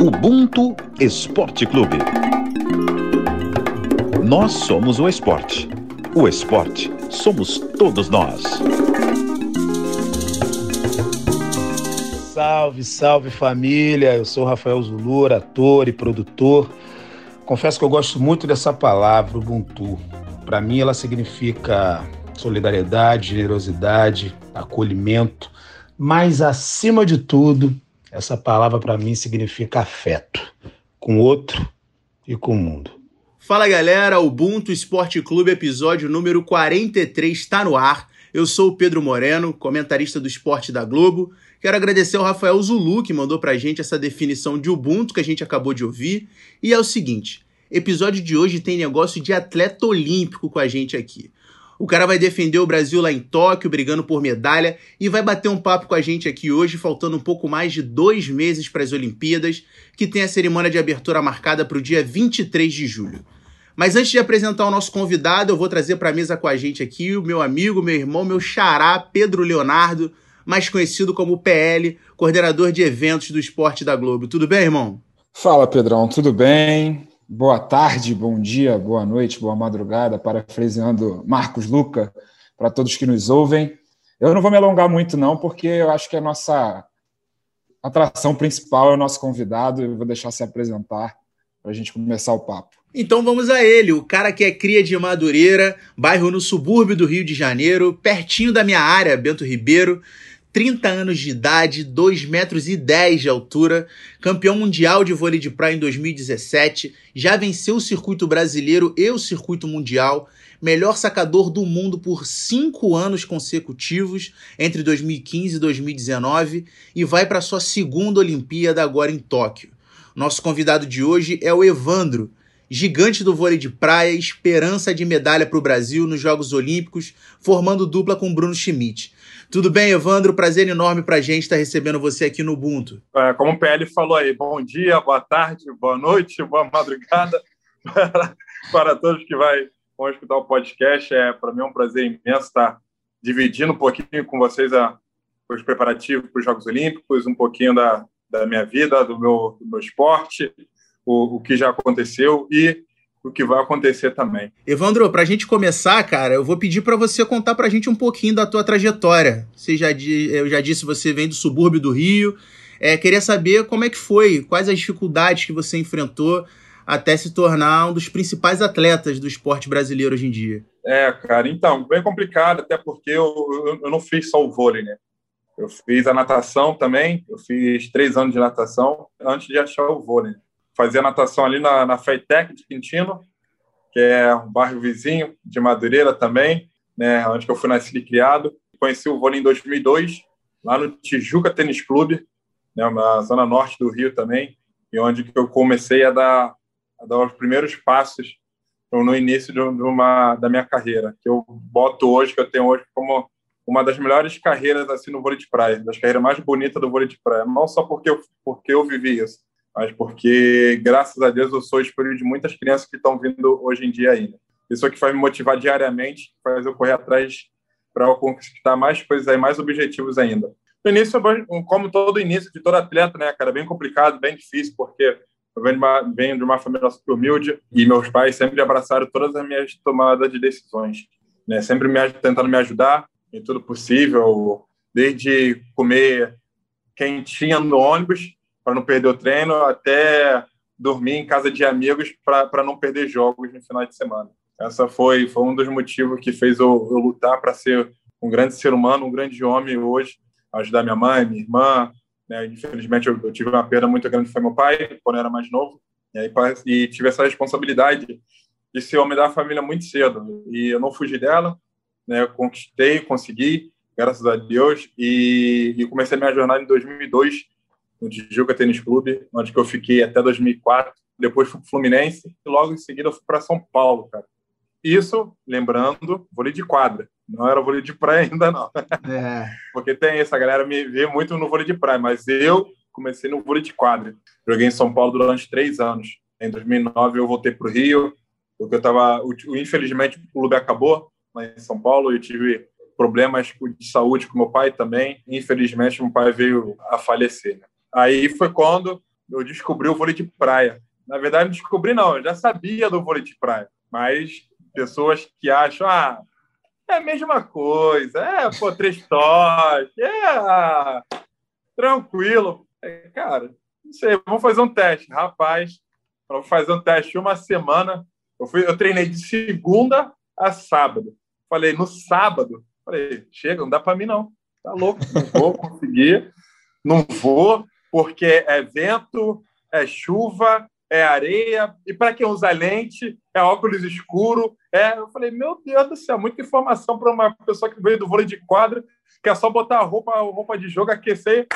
Ubuntu Esporte Clube. Nós somos o esporte. O esporte somos todos nós. Salve, salve família! Eu sou Rafael Zulura, ator e produtor. Confesso que eu gosto muito dessa palavra, Ubuntu. Para mim, ela significa solidariedade, generosidade, acolhimento, mas acima de tudo, essa palavra para mim significa afeto com o outro e com o mundo. Fala galera, Ubuntu Esporte Clube, episódio número 43 está no ar. Eu sou o Pedro Moreno, comentarista do esporte da Globo. Quero agradecer ao Rafael Zulu, que mandou pra gente essa definição de Ubuntu que a gente acabou de ouvir. E é o seguinte: episódio de hoje tem negócio de atleta olímpico com a gente aqui. O cara vai defender o Brasil lá em Tóquio, brigando por medalha, e vai bater um papo com a gente aqui hoje, faltando um pouco mais de dois meses para as Olimpíadas, que tem a cerimônia de abertura marcada para o dia 23 de julho. Mas antes de apresentar o nosso convidado, eu vou trazer para a mesa com a gente aqui o meu amigo, meu irmão, meu xará, Pedro Leonardo, mais conhecido como PL, coordenador de eventos do esporte da Globo. Tudo bem, irmão? Fala, Pedrão, tudo bem? Boa tarde, bom dia, boa noite, boa madrugada, parafraseando Marcos Luca, para todos que nos ouvem. Eu não vou me alongar muito, não, porque eu acho que a nossa atração principal é o nosso convidado. Eu vou deixar se apresentar para a gente começar o papo. Então vamos a ele, o cara que é cria de Madureira, bairro no subúrbio do Rio de Janeiro, pertinho da minha área, Bento Ribeiro. 30 anos de idade, 2 metros e 10 de altura, campeão mundial de vôlei de praia em 2017, já venceu o circuito brasileiro e o circuito mundial, melhor sacador do mundo por cinco anos consecutivos, entre 2015 e 2019, e vai para sua segunda Olimpíada agora em Tóquio. Nosso convidado de hoje é o Evandro, gigante do vôlei de praia, esperança de medalha para o Brasil nos Jogos Olímpicos, formando dupla com Bruno Schmidt. Tudo bem, Evandro? Prazer enorme para a gente estar recebendo você aqui no Ubuntu. É, como o PL falou aí, bom dia, boa tarde, boa noite, boa madrugada para, para todos que vai, vão escutar o podcast. É, para mim é um prazer imenso estar dividindo um pouquinho com vocês a, os preparativos para os Jogos Olímpicos, um pouquinho da, da minha vida, do meu, do meu esporte, o, o que já aconteceu e o que vai acontecer também. Evandro, para a gente começar, cara, eu vou pedir para você contar para a gente um pouquinho da tua trajetória. Você já, eu já disse, você vem do subúrbio do Rio. É, queria saber como é que foi, quais as dificuldades que você enfrentou até se tornar um dos principais atletas do esporte brasileiro hoje em dia. É, cara, então, bem complicado, até porque eu, eu, eu não fiz só o vôlei, né? Eu fiz a natação também, eu fiz três anos de natação antes de achar o vôlei fazia natação ali na, na FEITEC de Quintino, que é um bairro vizinho de Madureira também, né, onde eu fui nascido e criado. Conheci o vôlei em 2002, lá no Tijuca Tênis Clube, né, na zona norte do Rio também, e onde eu comecei a dar, a dar os primeiros passos no início de uma da minha carreira, que eu boto hoje, que eu tenho hoje como uma das melhores carreiras assim no vôlei de praia, das carreiras mais bonitas do vôlei de praia, não só porque eu, porque eu vivi isso, mas porque, graças a Deus, eu sou espelho de muitas crianças que estão vindo hoje em dia ainda. Isso é que faz me motivar diariamente, faz eu correr atrás para conquistar mais coisas aí, mais objetivos ainda. No início, como todo início de todo atleta, né, cara, bem complicado, bem difícil, porque eu venho de uma, venho de uma família super humilde e meus pais sempre abraçaram todas as minhas tomadas de decisões, né, sempre me, tentando me ajudar em tudo possível, desde comer quentinha no ônibus para não perder o treino, até dormir em casa de amigos para não perder jogos no final de semana. Essa foi, foi um dos motivos que fez eu, eu lutar para ser um grande ser humano, um grande homem hoje, ajudar minha mãe, minha irmã. Né? Infelizmente, eu, eu, tive uma perda muito grande, foi meu pai, quando eu era mais novo, e, aí, e tive essa responsabilidade de ser homem da família muito cedo. E eu não fugi dela, né? eu conquistei, consegui, graças a Deus, e, e comecei a minha jornada em 2002, no Tijuca Tênis Clube, onde eu fiquei até 2004. Depois fui para o Fluminense e logo em seguida fui para São Paulo, cara. Isso, lembrando, vôlei de quadra. Não era vôlei de praia ainda, não. É. Porque tem essa galera me vê muito no vôlei de praia, mas eu comecei no vôlei de quadra. Joguei em São Paulo durante três anos. Em 2009 eu voltei para o Rio, porque eu estava... Infelizmente o clube acabou lá em São Paulo e eu tive problemas de saúde com meu pai também. Infelizmente meu pai veio a falecer. Né? Aí foi quando eu descobri o vôlei de praia. Na verdade, não descobri, não, eu já sabia do vôlei de praia. Mas pessoas que acham, ah, é a mesma coisa, é, pô, três toques, é, tranquilo. É, cara, não sei, vamos fazer um teste. Rapaz, vamos fazer um teste uma semana. Eu, fui, eu treinei de segunda a sábado. Falei, no sábado, falei, chega, não dá para mim não. Tá louco, não vou conseguir. Não vou, porque é vento, é chuva, é areia, e para quem usa lente, é óculos escuro. É, eu falei, meu Deus do céu, muita informação para uma pessoa que veio do vôlei de quadra, que é só botar a roupa, a roupa de jogo, aquecer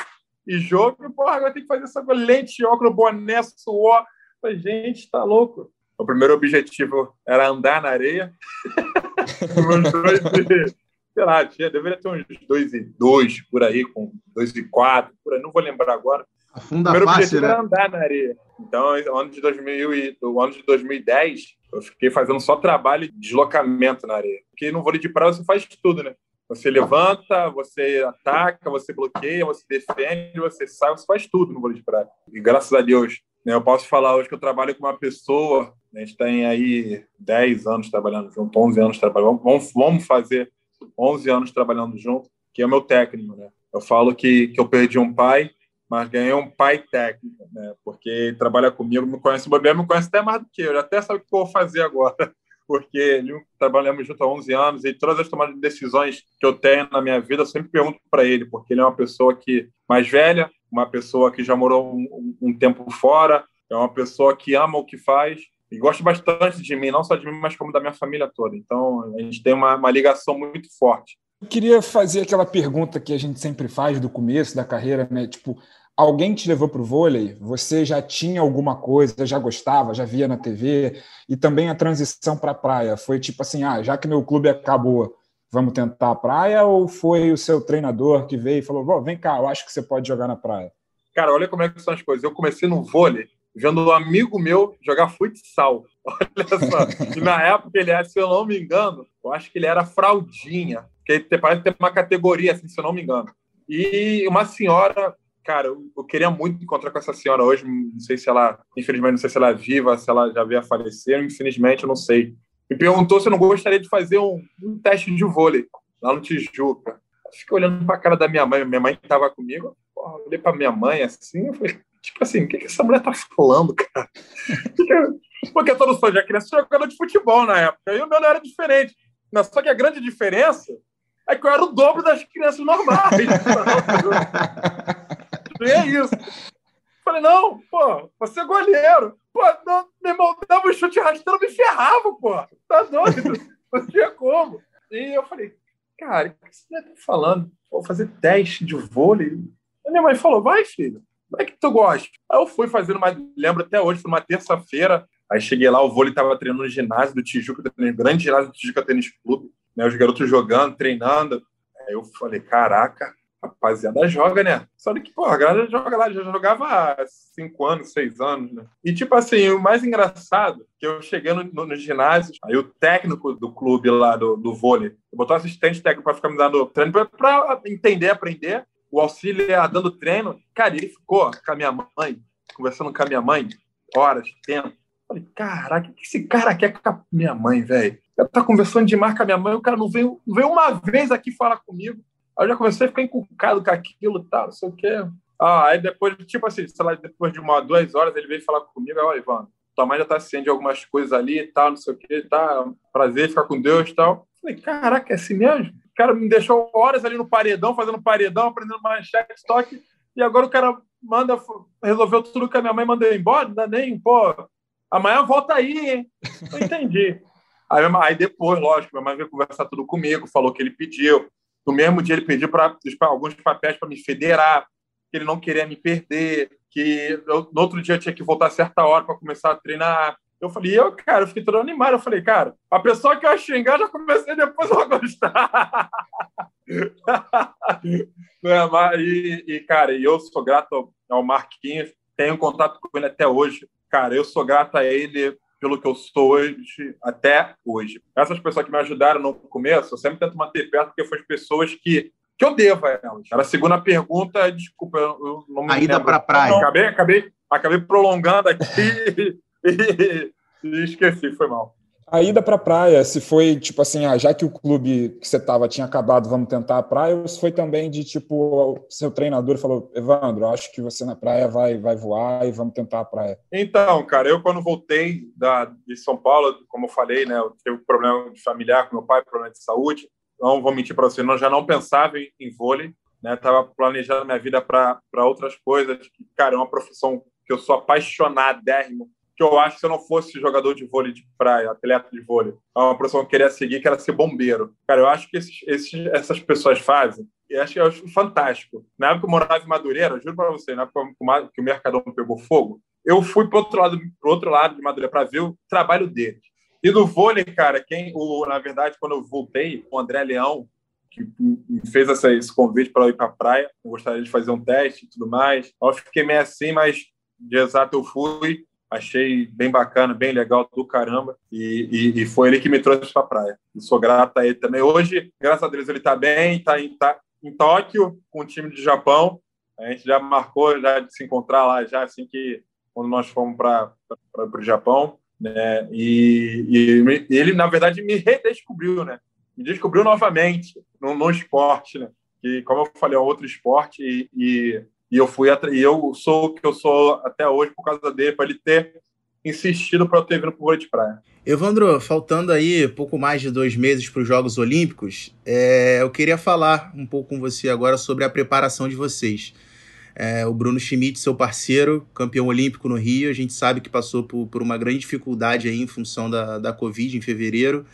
e jogo. E, porra, agora tem que fazer essa lente, óculos, boné, suor. Eu falei, gente, tá louco. O primeiro objetivo era andar na areia. sei lá, tinha, deveria ter uns dois e dois por aí, com dois e quatro, por aí, não vou lembrar agora. Afunda primeiro fácil, né? era andar na areia. Então, no ano de, 2000 e, no ano de 2010, eu fiquei fazendo só trabalho de deslocamento na areia. Porque no vôlei de praia você faz tudo, né? Você levanta, você ataca, você bloqueia, você defende, você sai, você faz tudo no vôlei de praia. E graças a Deus, né, eu posso falar hoje que eu trabalho com uma pessoa, né, a gente tem aí 10 anos trabalhando junto, 11 anos trabalhando, vamos, vamos fazer 11 anos trabalhando junto, que é o meu técnico, né? Eu falo que, que eu perdi um pai, mas ganhei um pai técnico, né? Porque trabalha comigo, me conhece, o me conhece até mais do que eu, ele até sabe o que eu vou fazer agora, porque ele, trabalhamos junto há 11 anos e todas as tomadas de decisões que eu tenho na minha vida, eu sempre pergunto para ele, porque ele é uma pessoa que mais velha, uma pessoa que já morou um, um tempo fora, é uma pessoa que ama o que faz e gosta bastante de mim, não só de mim, mas como da minha família toda. Então, a gente tem uma, uma ligação muito forte. Eu queria fazer aquela pergunta que a gente sempre faz do começo da carreira, né? Tipo, alguém te levou para o vôlei? Você já tinha alguma coisa, já gostava, já via na TV? E também a transição para a praia? Foi tipo assim, ah, já que meu clube acabou, vamos tentar a praia? Ou foi o seu treinador que veio e falou, vem cá, eu acho que você pode jogar na praia? Cara, olha como é que são as coisas. Eu comecei no vôlei vendo um amigo meu jogar futsal. Olha só. E na época ele era, se eu não me engano, eu acho que ele era fraldinha, que parece ter uma categoria, assim, se eu não me engano. E uma senhora, cara, eu, queria muito encontrar com essa senhora hoje, não sei se ela, infelizmente, não sei se ela é viva, se ela já veio a falecer, infelizmente, eu não sei. Me perguntou se eu não gostaria de fazer um, um teste de vôlei lá no Tijuca. Fiquei olhando para a cara da minha mãe, minha mãe estava comigo, porra, olhei para minha mãe assim, eu falei, Tipo assim, o que, que essa mulher tá falando, cara? Porque todo sonho de criança jogando de futebol na época. E o meu não era diferente. Só que a grande diferença é que eu era o dobro das crianças normais. e é isso. Falei, não, pô, você é goleiro. Pô, não, meu irmão, dava um chute rasteiro, me ferrava, pô. Tá doido? Não tinha como. E eu falei, cara, o que você tá falando? Vou fazer teste de vôlei. A minha mãe falou, vai, filho. Como é que tu gosta? Aí eu fui fazendo uma. Lembro até hoje, foi uma terça-feira. Aí cheguei lá, o vôlei estava treinando no ginásio do Tijuca, no grande ginásio do Tijuca Tênis Clube. Né, os garotos jogando, treinando. Aí eu falei, caraca, rapaziada joga, né? Só que, pô, a galera joga lá, já jogava há cinco anos, seis anos, né? E, tipo assim, o mais engraçado, que eu cheguei no, no, no ginásio, aí o técnico do clube lá, do, do vôlei, botou assistente técnico para ficar me dando treino para entender, aprender o auxiliar dando treino. Cara, ele ficou com a minha mãe, conversando com a minha mãe, horas, tempo. Falei, caraca, o que esse cara quer com a minha mãe, velho? Ela tá conversando demais com a minha mãe, o cara não veio, não veio uma vez aqui falar comigo. Aí eu já comecei a ficar encucado com aquilo e tal, não sei o quê. Ah, aí depois, tipo assim, sei lá, depois de uma, duas horas, ele veio falar comigo, ó, Ivan, tua mãe já tá ciente de algumas coisas ali e tal, não sei o quê, tá, prazer, ficar com Deus e tal. Falei, caraca, é assim mesmo? O cara me deixou horas ali no paredão, fazendo paredão, aprendendo manchete, estoque, e agora o cara manda, resolveu tudo que a minha mãe mandou embora, não dá nem, pô, amanhã volta aí, hein? Não entendi. aí, aí depois, lógico, minha mãe veio conversar tudo comigo, falou que ele pediu. No mesmo dia ele pediu para alguns papéis para me federar, que ele não queria me perder, que eu, no outro dia eu tinha que voltar a certa hora para começar a treinar. Eu falei, eu, cara, eu fiquei todo animado. Eu falei, cara, a pessoa que eu xingar já comecei, depois vou gostar. é, e, e, cara, eu sou grato ao Marquinhos, tenho contato com ele até hoje. Cara, eu sou grato a ele pelo que eu sou hoje, até hoje. Essas pessoas que me ajudaram no começo, eu sempre tento manter perto, porque foram as pessoas que, que eu devo a elas. Era a segunda pergunta, desculpa, eu não me A ida para a praia. Acabei, acabei, acabei prolongando aqui e, e esqueci, foi mal. A ida para a praia, se foi tipo assim, ah, já que o clube que você estava tinha acabado, vamos tentar a praia, ou se foi também de tipo, seu treinador falou, Evandro, acho que você na praia vai, vai voar e vamos tentar a praia? Então, cara, eu quando voltei da, de São Paulo, como eu falei, né, eu tive um problema familiar com meu pai, problema de saúde, não vou mentir para você, eu já não pensava em, em vôlei, né, tava planejando minha vida para outras coisas, cara, é uma profissão que eu sou apaixonadérrimo que eu acho que se eu não fosse jogador de vôlei de praia, atleta de vôlei, é uma profissão que eu queria seguir, que era ser bombeiro. Cara, eu acho que esses, esses, essas pessoas fazem, e acho, eu acho fantástico. Na época que eu morava em Madureira, juro para você, na época que o Mercadão pegou fogo, eu fui para outro lado, pro outro lado de Madureira para ver o trabalho dele. E do vôlei, cara, quem, o, na verdade, quando eu voltei, o André Leão, que me fez essa, esse convite para ir para a praia, eu gostaria de fazer um teste e tudo mais. Eu fiquei meio assim, mas de exato eu fui achei bem bacana, bem legal do caramba, e, e, e foi ele que me trouxe para a praia. E sou grato a ele também. Hoje, graças a Deus, ele está bem, está em, tá em Tóquio com o time de Japão. A gente já marcou já de se encontrar lá, já assim que quando nós fomos para o Japão. Né? E, e, ele, na verdade, me redescobriu, né? Me descobriu novamente no, no esporte, né? Que, como eu falei, é outro esporte e, e e eu fui e eu sou o que eu sou até hoje por causa dele, para ele ter insistido para eu ter vindo para o de praia. Evandro, faltando aí pouco mais de dois meses para os Jogos Olímpicos, é, eu queria falar um pouco com você agora sobre a preparação de vocês. É, o Bruno Schmidt, seu parceiro, campeão olímpico no Rio, a gente sabe que passou por, por uma grande dificuldade aí em função da, da Covid em fevereiro.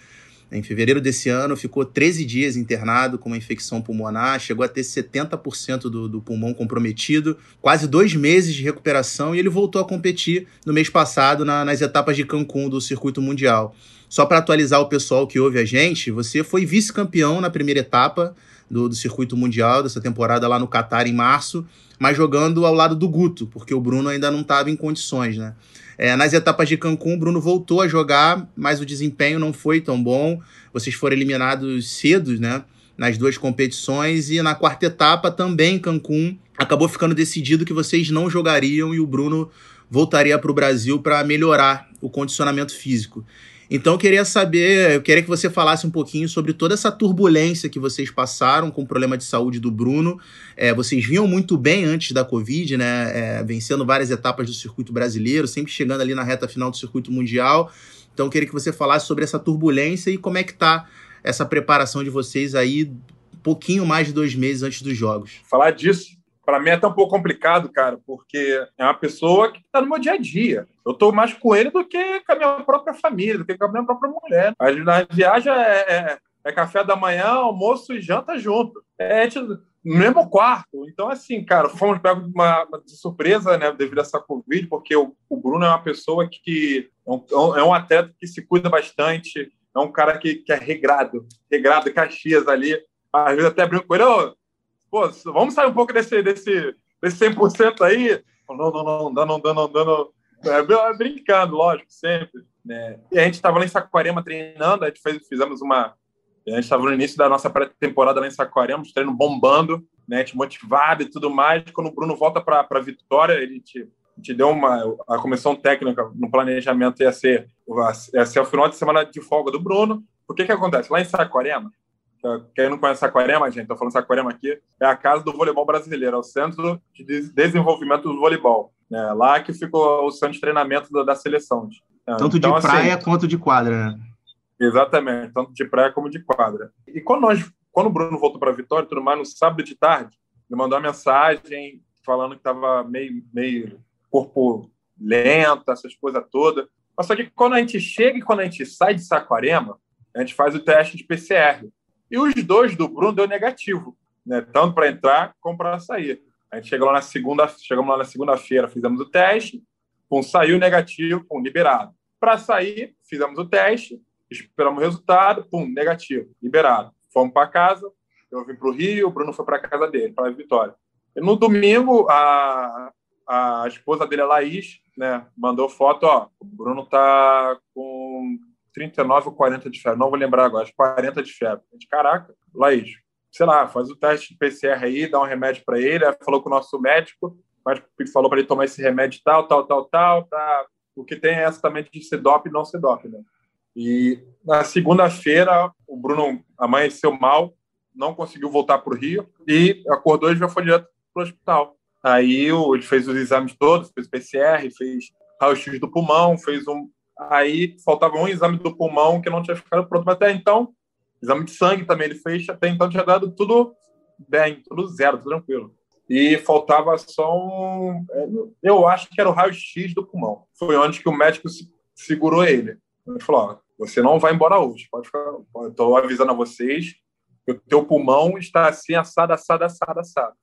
Em fevereiro desse ano, ficou 13 dias internado com uma infecção pulmonar, chegou a ter 70% do, do pulmão comprometido, quase dois meses de recuperação e ele voltou a competir no mês passado na, nas etapas de Cancún do circuito mundial. Só para atualizar o pessoal que ouve a gente, você foi vice-campeão na primeira etapa do, do circuito mundial dessa temporada lá no Catar em março, mas jogando ao lado do Guto, porque o Bruno ainda não estava em condições, né? É, nas etapas de Cancún, o Bruno voltou a jogar, mas o desempenho não foi tão bom. Vocês foram eliminados cedo, né? Nas duas competições. E na quarta etapa, também Cancún, acabou ficando decidido que vocês não jogariam e o Bruno voltaria para o Brasil para melhorar o condicionamento físico. Então eu queria saber, eu queria que você falasse um pouquinho sobre toda essa turbulência que vocês passaram com o problema de saúde do Bruno. É, vocês vinham muito bem antes da Covid, né? É, vencendo várias etapas do circuito brasileiro, sempre chegando ali na reta final do circuito mundial. Então eu queria que você falasse sobre essa turbulência e como é que tá essa preparação de vocês aí, um pouquinho mais de dois meses antes dos jogos. Falar disso para mim é até um pouco complicado, cara, porque é uma pessoa que está no meu dia a dia. Eu estou mais com ele do que com a minha própria família, do que com a minha própria mulher. A, viagem é, é, é, café da manhã, almoço e janta junto. É no mesmo quarto. Então, assim, cara, fomos pegos de, uma, de surpresa, né, devido a essa Covid, porque o, o Bruno é uma pessoa que é um, é um atleta que se cuida bastante, é um cara que, que é regrado, regrado, Caxias ali. Às vezes até brinco com ele, oh, pô, vamos sair um pouco desse, desse, desse 100% aí? Não, não, não, não, não, não, não, não. É, brincando, lógico, sempre. Né? E a gente estava lá em Saquarema treinando, a gente fez, fizemos uma. A gente estava no início da nossa pré-temporada lá em Saquarema, treino bombando, né? a gente motivado e tudo mais. Quando o Bruno volta para a Vitória, ele te, deu uma. A comissão técnica no planejamento ia ser, ia ser o final de semana de folga do Bruno. O que, que acontece? Lá em Saquarema, quem não conhece Saquarema, gente, estou falando Saquarema aqui, é a casa do voleibol brasileiro, é o Centro de Desenvolvimento do Voleibol. É lá que ficou o centro de treinamento da, da seleção. É, tanto então, de assim, praia quanto de quadra, né? Exatamente, tanto de praia como de quadra. E quando, nós, quando o Bruno voltou para a Vitória, tudo mais, no sábado de tarde, ele mandou uma mensagem falando que estava meio, meio corpo lento, essas coisas todas. Mas só que quando a gente chega e quando a gente sai de Saquarema, a gente faz o teste de PCR. E os dois do Bruno deu negativo, né? tanto para entrar como para sair. A gente chegou lá na segunda, chegamos lá na segunda-feira, fizemos o teste, pum, saiu negativo, pum, liberado. Para sair, fizemos o teste, esperamos o resultado, pum, negativo, liberado. Fomos para casa, eu vim para o Rio, o Bruno foi para casa dele, para a Vitória. E no domingo, a, a esposa dele, a Laís, né, mandou foto, ó, o Bruno tá com 39 ou 40 de febre, não vou lembrar agora, acho 40 de febre. Gente, caraca, Laís, sei lá, faz o teste de PCR aí, dá um remédio para ele. Aí falou com o nosso médico, mas falou para ele tomar esse remédio tal, tal, tal, tal, o que tem é essa também de ser dope e não ser dope, né? E na segunda-feira, o Bruno amanheceu mal, não conseguiu voltar para o Rio e acordou e já foi direto para o hospital. Aí ele fez os exames todos, fez PCR, fez raio-x do pulmão, fez um. Aí faltava um exame do pulmão que não tinha ficado pronto, mas até então, exame de sangue também ele fez, até então tinha dado tudo bem, tudo zero, tudo tranquilo. E faltava só um. Eu acho que era o raio-x do pulmão. Foi onde que o médico segurou ele. Ele falou: ó, você não vai embora hoje, pode ficar. Estou avisando a vocês que o teu pulmão está assim, assado, assado, assado, assado.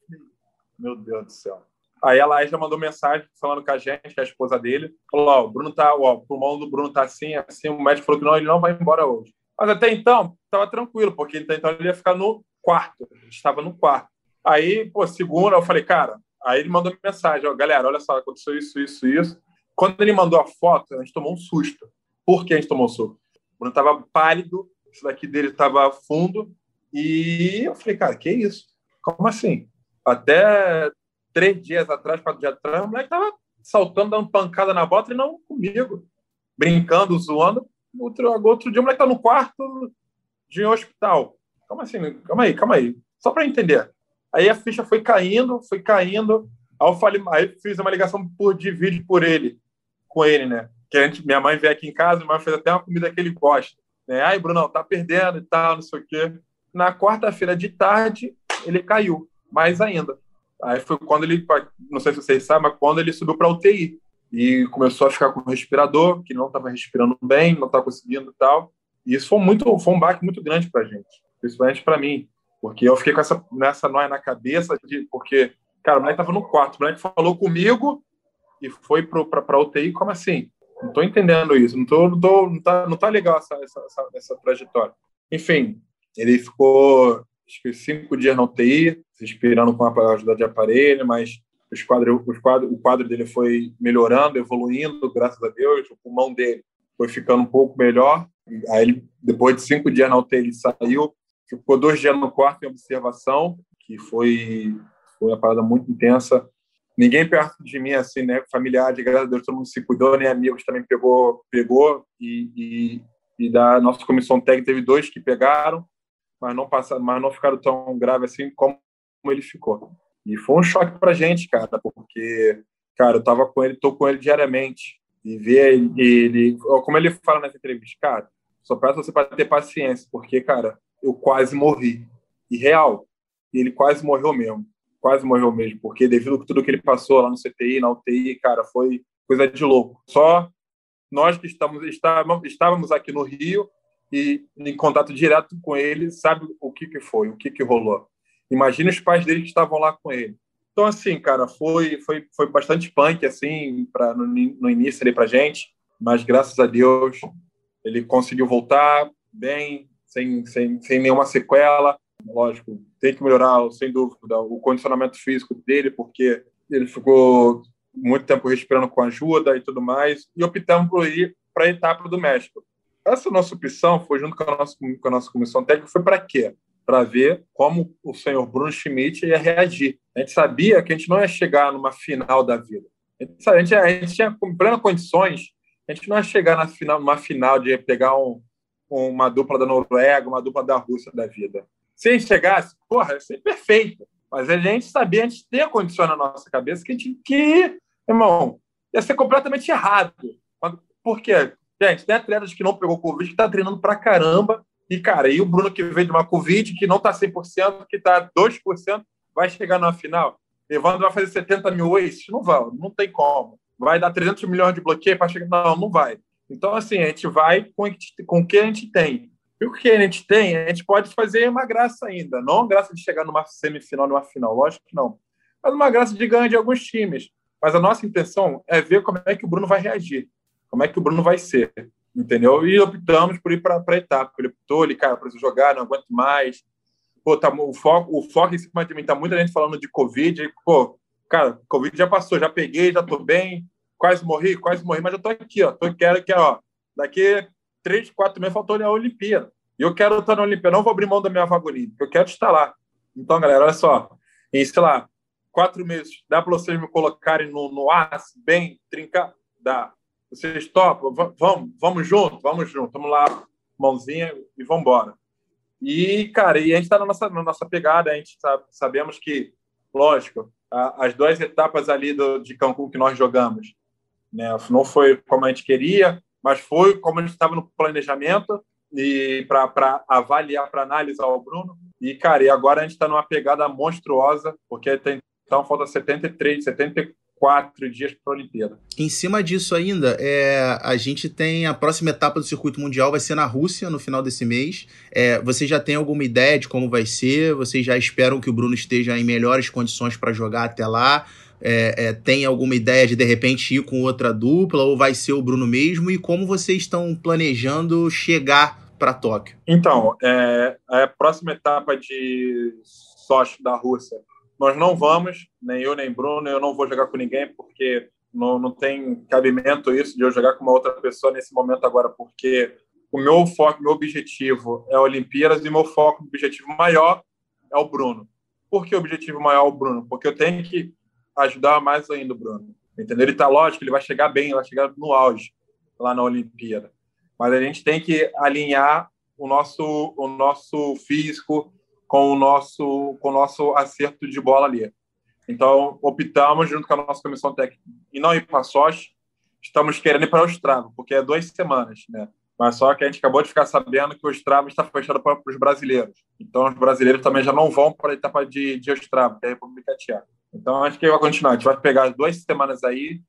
Meu Deus do céu. Aí a Laís já mandou mensagem falando com a gente, que é a esposa dele. Falou: ó, o Bruno tá, ó, o pulmão do Bruno tá assim, assim. O médico falou que não, ele não vai embora hoje. Mas até então, estava tranquilo, porque até então ele ia ficar no quarto. Estava no quarto. Aí, pô, segunda, eu falei, cara. Aí ele mandou mensagem: ó, galera, olha só, aconteceu isso, isso, isso. Quando ele mandou a foto, a gente tomou um susto. Por que a gente tomou um susto? O Bruno estava pálido, isso daqui dele estava fundo. E eu falei, cara, que isso? Como assim? Até três dias atrás, quatro dias atrás, o moleque tava saltando, dando pancada na bota e não comigo. Brincando, zoando. Outro, outro dia o moleque tá no quarto de um hospital. Calma assim, calma aí, calma aí. Só para entender. Aí a ficha foi caindo, foi caindo. Aí eu falei, aí fiz uma ligação por, de vídeo por ele, com ele, né? Que a gente, minha mãe veio aqui em casa, minha mãe fez até uma comida que ele gosta. Né? Ai, Brunão, tá perdendo e tal, não sei o quê. Na quarta-feira de tarde, ele caiu, mais ainda. Aí foi quando ele, não sei se vocês sabem, mas quando ele subiu para UTI e começou a ficar com respirador, que não estava respirando bem, não estava conseguindo e tal. E isso foi muito, foi um baque muito grande para gente, principalmente para mim, porque eu fiquei com essa nessa noia na cabeça de porque, cara, o moleque estava no quarto, o moleque falou comigo e foi para UTI, como assim? Não estou entendendo isso, não tô, não, tô, não, tá, não tá legal essa, essa, essa, essa trajetória. Enfim, ele ficou acho que cinco dias na UTI, respirando com a ajuda de aparelho, mas os quadros, os quadros, o quadro dele foi melhorando, evoluindo, graças a Deus. O pulmão dele foi ficando um pouco melhor. Aí, ele, depois de cinco dias na UTI, ele saiu, ficou dois dias no quarto em observação, que foi, foi uma parada muito intensa. Ninguém perto de mim, assim, né, familiar, de graças a Deus, todo mundo se cuidou, nem amigos também pegou, pegou e, e, e da nossa comissão técnica teve dois que pegaram, mas não passaram, mas não ficaram tão graves assim como ele ficou. E foi um choque pra gente, cara, porque, cara, eu tava com ele, tô com ele diariamente e ver ele, ele como ele fala nas entrevistas, cara, só peço você para ter paciência, porque, cara, eu quase morri. E real, ele quase morreu mesmo. Quase morreu mesmo, porque devido a tudo que ele passou lá no CTI, na UTI, cara, foi coisa de louco. Só nós que estamos, estávamos aqui no Rio e em contato direto com ele, sabe o que, que foi, o que, que rolou. Imagina os pais dele que estavam lá com ele. Então, assim, cara, foi, foi, foi bastante punk, assim, pra, no, no início ali pra gente, mas graças a Deus ele conseguiu voltar bem, sem, sem, sem nenhuma sequela. Lógico, tem que melhorar, sem dúvida, o condicionamento físico dele, porque ele ficou muito tempo respirando com ajuda e tudo mais, e optamos por ir para a etapa do México. Essa nossa opção foi junto com a nossa, com a nossa comissão técnica, foi para quê? Para ver como o senhor Bruno Schmidt ia reagir. A gente sabia que a gente não ia chegar numa final da vida. A gente, a gente, a gente tinha plenas condições, a gente não ia chegar na final, numa final de pegar um, uma dupla da Noruega, uma dupla da Rússia da vida. Se a gente chegasse, porra, ia ser perfeito. Mas a gente sabia, a gente tem a condição na nossa cabeça que a gente que, irmão, ia ser completamente errado. Por quê? Gente, tem atletas que não pegou Covid, que está treinando pra caramba. E, cara, e o Bruno que veio de uma Covid, que não está 100%, que está 2%, vai chegar na final. Evandro vai fazer 70 mil wastes? Não vai, não tem como. Vai dar 300 milhões de bloqueio para chegar? Não, não vai. Então, assim, a gente vai com, com o que a gente tem. E o que a gente tem, a gente pode fazer uma graça ainda. Não graça de chegar numa semifinal, numa final, lógico que não. Mas uma graça de ganho de alguns times. Mas a nossa intenção é ver como é que o Bruno vai reagir como é que o Bruno vai ser, entendeu? E optamos por ir para a etapa. Ele optou, ele, cara, preciso jogar, não aguento mais. Pô, tá, o, foco, o foco em cima de mim, tá muita gente falando de Covid. E, pô, cara, Covid já passou, já peguei, já tô bem, quase morri, quase morri, mas eu tô aqui, ó. Tô, quero que, ó, daqui três, quatro meses faltou a Olimpíada. E eu quero estar na Olimpíada, não vou abrir mão da minha vaga olímpica, eu quero estar lá. Então, galera, olha só, em, sei lá, quatro meses, dá para vocês me colocarem no, no ar, bem, trincar? Dá. Vocês topam? V vamos, vamos junto, vamos junto. Vamos lá, mãozinha e vamos embora. E, cara, e a gente está na nossa, na nossa pegada, a gente sabe, sabemos que, lógico, a, as duas etapas ali do, de Cancún que nós jogamos, né, não foi como a gente queria, mas foi como a gente estava no planejamento e para avaliar, para analisar o Bruno. E, cara, e agora a gente está numa pegada monstruosa, porque tem, então falta 73, 74 dias para a Olimpíada. Em cima disso ainda, é, a gente tem a próxima etapa do circuito mundial vai ser na Rússia no final desse mês. É, você já tem alguma ideia de como vai ser? Vocês já esperam que o Bruno esteja em melhores condições para jogar até lá? É, é, tem alguma ideia de de repente ir com outra dupla ou vai ser o Bruno mesmo? E como vocês estão planejando chegar para Tóquio? Então, é, a próxima etapa de Sochi da Rússia, nós não vamos, nem eu nem Bruno, eu não vou jogar com ninguém porque não, não tem cabimento isso de eu jogar com uma outra pessoa nesse momento agora, porque o meu foco, meu objetivo é Olimpíadas e meu foco, objetivo maior é o Bruno. Por que o objetivo maior é o Bruno? Porque eu tenho que ajudar mais ainda o Bruno. Entendeu? Ele está lógico, ele vai chegar bem, ele vai chegar no auge lá na Olimpíada. Mas a gente tem que alinhar o nosso, o nosso físico com o nosso, com o nosso acerto de bola ali. Então, optamos, junto com a nossa comissão técnica, e não ir para Sochi, estamos querendo ir para o Strava, porque é duas semanas, né? Mas só que a gente acabou de ficar sabendo que o Strava está fechado para os brasileiros. Então, os brasileiros também já não vão para a etapa de, de Ostrava, que é a República Tcheca. Então, acho que vai continuar. A gente vai pegar duas semanas aí,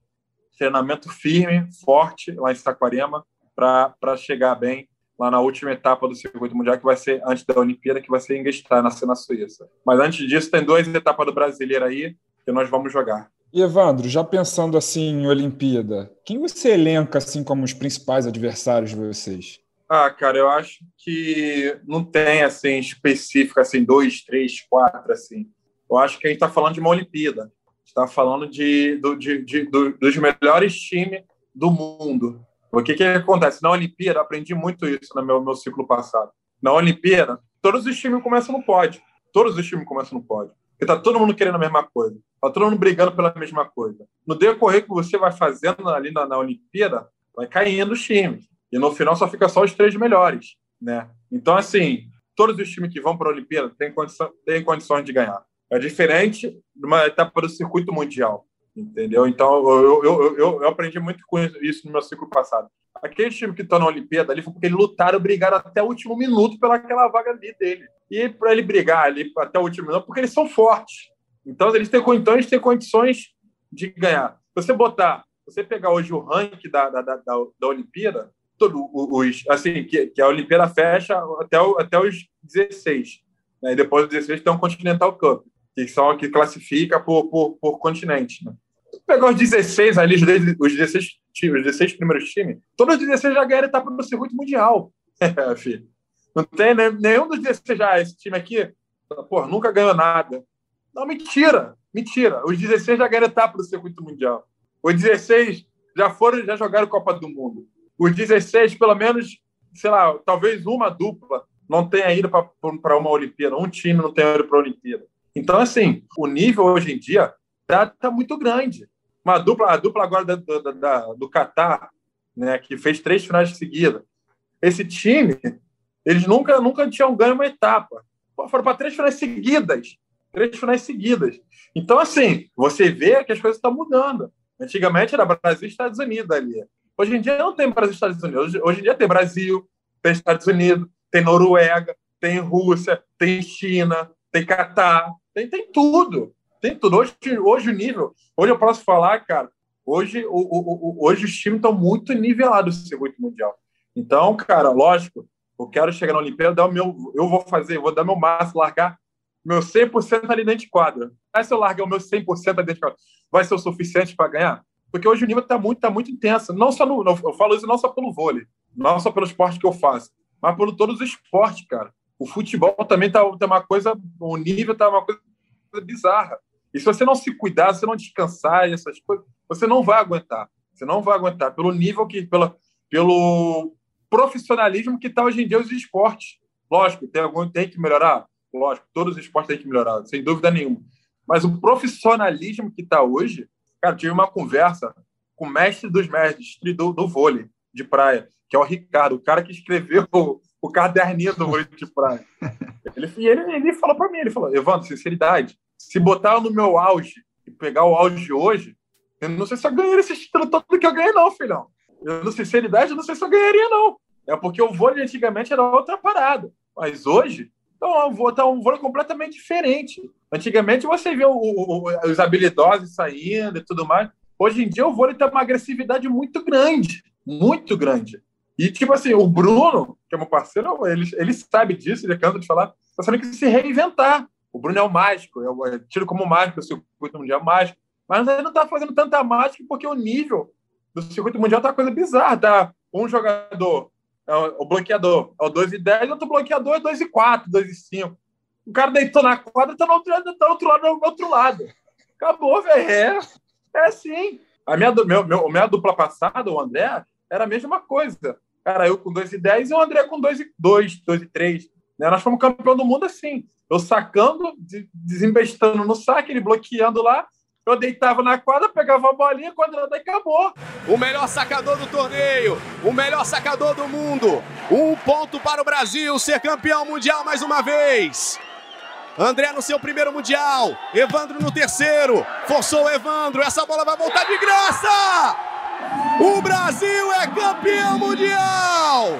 treinamento firme, forte, lá em Saquarema, para chegar bem lá na última etapa do circuito mundial, que vai ser antes da Olimpíada, que vai ser em na na Suíça. Mas antes disso, tem duas etapas do Brasileiro aí que nós vamos jogar. E Evandro, já pensando assim em Olimpíada, quem você elenca assim como os principais adversários de vocês? Ah, cara, eu acho que não tem assim específico assim dois, três, quatro assim. Eu acho que a gente está falando de uma Olimpíada. Está falando de, do, de, de do, dos melhores times do mundo. O que, que acontece? Na Olimpíada, aprendi muito isso no meu, meu ciclo passado. Na Olimpíada, todos os times começam no pódio. Todos os times começam no pódio. Porque tá todo mundo querendo a mesma coisa. Tá todo mundo brigando pela mesma coisa. No decorrer que você vai fazendo ali na, na Olimpíada, vai caindo os times. E no final só fica só os três melhores, né? Então, assim, todos os times que vão para a Olimpíada têm, condição, têm condições de ganhar. É diferente de uma etapa do circuito mundial entendeu? Então, eu, eu, eu, eu, aprendi muito com isso no meu ciclo passado. Aquele time que está na Olimpíada ali foi porque eles lutaram, brigaram até o último minuto pelaquela vaga ali dele. E para ele brigar ali até o último minuto, porque eles são fortes. Então, eles têm, então, eles têm condições de ganhar. Você botar, você pegar hoje o ranking da, da, da, da Olimpíada, todo, os, assim, que, que a Olimpíada fecha até, o, até os 16. Né? E depois dos 16 tem um Continental Cup, que são que classifica por, por, por continente. Né? Pegar os 16 ali, os 16, os 16 primeiros times, todos os 16 já ganharam etapa no circuito mundial. É, filho. Não tem nenhum dos 16 já. Esse time aqui, porra, nunca ganhou nada. Não, mentira. Mentira. Os 16 já ganharam etapa do circuito mundial. Os 16 já foram, já jogaram Copa do Mundo. Os 16, pelo menos, sei lá, talvez uma dupla não tenha ido para uma Olimpíada. Um time não tenha ido para a Olimpíada. Então, assim, o nível hoje em dia está tá muito grande. Uma dupla, a dupla agora da, da, da, do Catar, né, que fez três finais seguidas. Esse time, eles nunca, nunca tinham ganho uma etapa. foram para três finais seguidas. Três finais seguidas. Então, assim, você vê que as coisas estão mudando. Antigamente era Brasil e Estados Unidos ali. Hoje em dia não tem Brasil e Estados Unidos. Hoje, hoje em dia tem Brasil, tem Estados Unidos, tem Noruega, tem Rússia, tem China, tem Catar, tem, tem tudo. Tem tudo. Hoje, hoje o nível. Hoje eu posso falar, cara. Hoje, o, o, o hoje os times estão muito nivelados no circuito mundial. Então, cara, lógico, eu quero chegar na Olimpíada, dar o meu, eu vou fazer, vou dar meu máximo, largar meu 100% ali dentro de quadra. Aí se eu largar o meu 100% ali dentro de quadra, vai ser o suficiente para ganhar? Porque hoje o nível está muito, tá muito intenso. Não só no, eu falo isso não só pelo vôlei, não só pelo esporte que eu faço, mas por todos os esportes, cara. O futebol também tá, tá uma coisa, o nível tá uma coisa bizarra. E se você não se cuidar, se não descansar, essas coisas, você não vai aguentar. Você não vai aguentar pelo nível que, pela, pelo profissionalismo que está hoje em dia os esportes. Lógico, tem algum tem que melhorar. Lógico, todos os esportes têm que melhorar, sem dúvida nenhuma. Mas o profissionalismo que está hoje, cara, tive uma conversa com o mestre dos mestres do, do vôlei de praia, que é o Ricardo, o cara que escreveu o, o caderninho do vôlei de praia. Ele, ele, ele falou para mim, ele falou, Evandro, sinceridade, se botar no meu auge e pegar o auge hoje, eu não sei se eu ganharia esse título todo que eu ganhei, não, filhão. Eu, na sinceridade, eu não sei se eu ganharia, não. É porque o vôlei antigamente era outra parada. Mas hoje, então, tá um vôlei completamente diferente. Antigamente você vê o, o, os habilidosos saindo e tudo mais. Hoje em dia o vôlei tem uma agressividade muito grande. Muito grande. E, tipo assim, o Bruno, que é meu parceiro, ele, ele sabe disso, ele cansa de falar, tá sabendo que se reinventar. O Bruno é o mágico, é, é tido como mágico, o circuito mundial mágico. Mas ele não tá fazendo tanta mágica porque o nível do circuito mundial tá uma coisa bizarra. Tá um jogador, é o bloqueador, é o 2 e 10, outro bloqueador é 2 e 4, 2 e 5. O cara deitou na quadra, tá no outro, tá no outro lado, no outro lado. Acabou, velho. É, é assim. A minha, meu, meu, minha dupla passada, o André, era a mesma coisa. Cara, eu com 2 e 10 e o André com 2 e 2, 2 e 3. Né? Nós fomos campeão do mundo assim. Eu sacando, desembestando no saque, ele bloqueando lá, eu deitava na quadra, pegava a bolinha, quando daí acabou. O melhor sacador do torneio, o melhor sacador do mundo. Um ponto para o Brasil ser campeão mundial mais uma vez. André no seu primeiro mundial, Evandro no terceiro. Forçou o Evandro, essa bola vai voltar de graça! O Brasil é campeão mundial!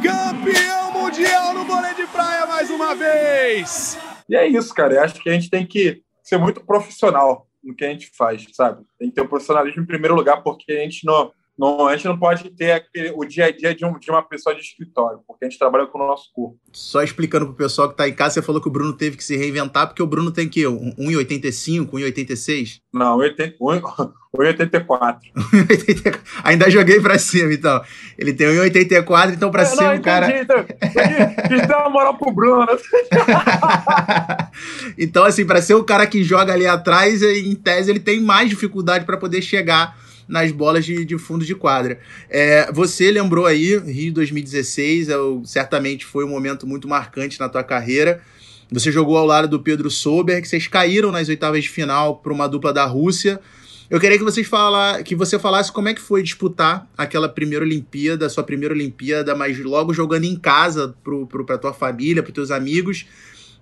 Campeão mundial no vôlei de praia mais uma vez! E é isso, cara. Eu acho que a gente tem que ser muito profissional no que a gente faz, sabe? Tem que ter o profissionalismo em primeiro lugar, porque a gente não, não, a gente não pode ter aquele, o dia a dia de, um, de, uma pessoa de escritório, porque a gente trabalha com o nosso corpo. Só explicando pro pessoal que tá em casa, você falou que o Bruno teve que se reinventar, porque o Bruno tem que 1,85, 1,86? Não, 1,84. Ainda joguei pra cima, então. Ele tem 1,84, então pra é, ser um cara. Então, entendi, uma moral pro Bruno. Então, assim, pra ser o cara que joga ali atrás, em tese, ele tem mais dificuldade para poder chegar nas bolas de, de fundo de quadra. É, você lembrou aí, Rio 2016, é, certamente foi um momento muito marcante na tua carreira. Você jogou ao lado do Pedro Sober, vocês caíram nas oitavas de final para uma dupla da Rússia. Eu queria que, vocês fala, que você falasse como é que foi disputar aquela primeira Olimpíada, sua primeira Olimpíada, mas logo jogando em casa para tua família, para teus amigos.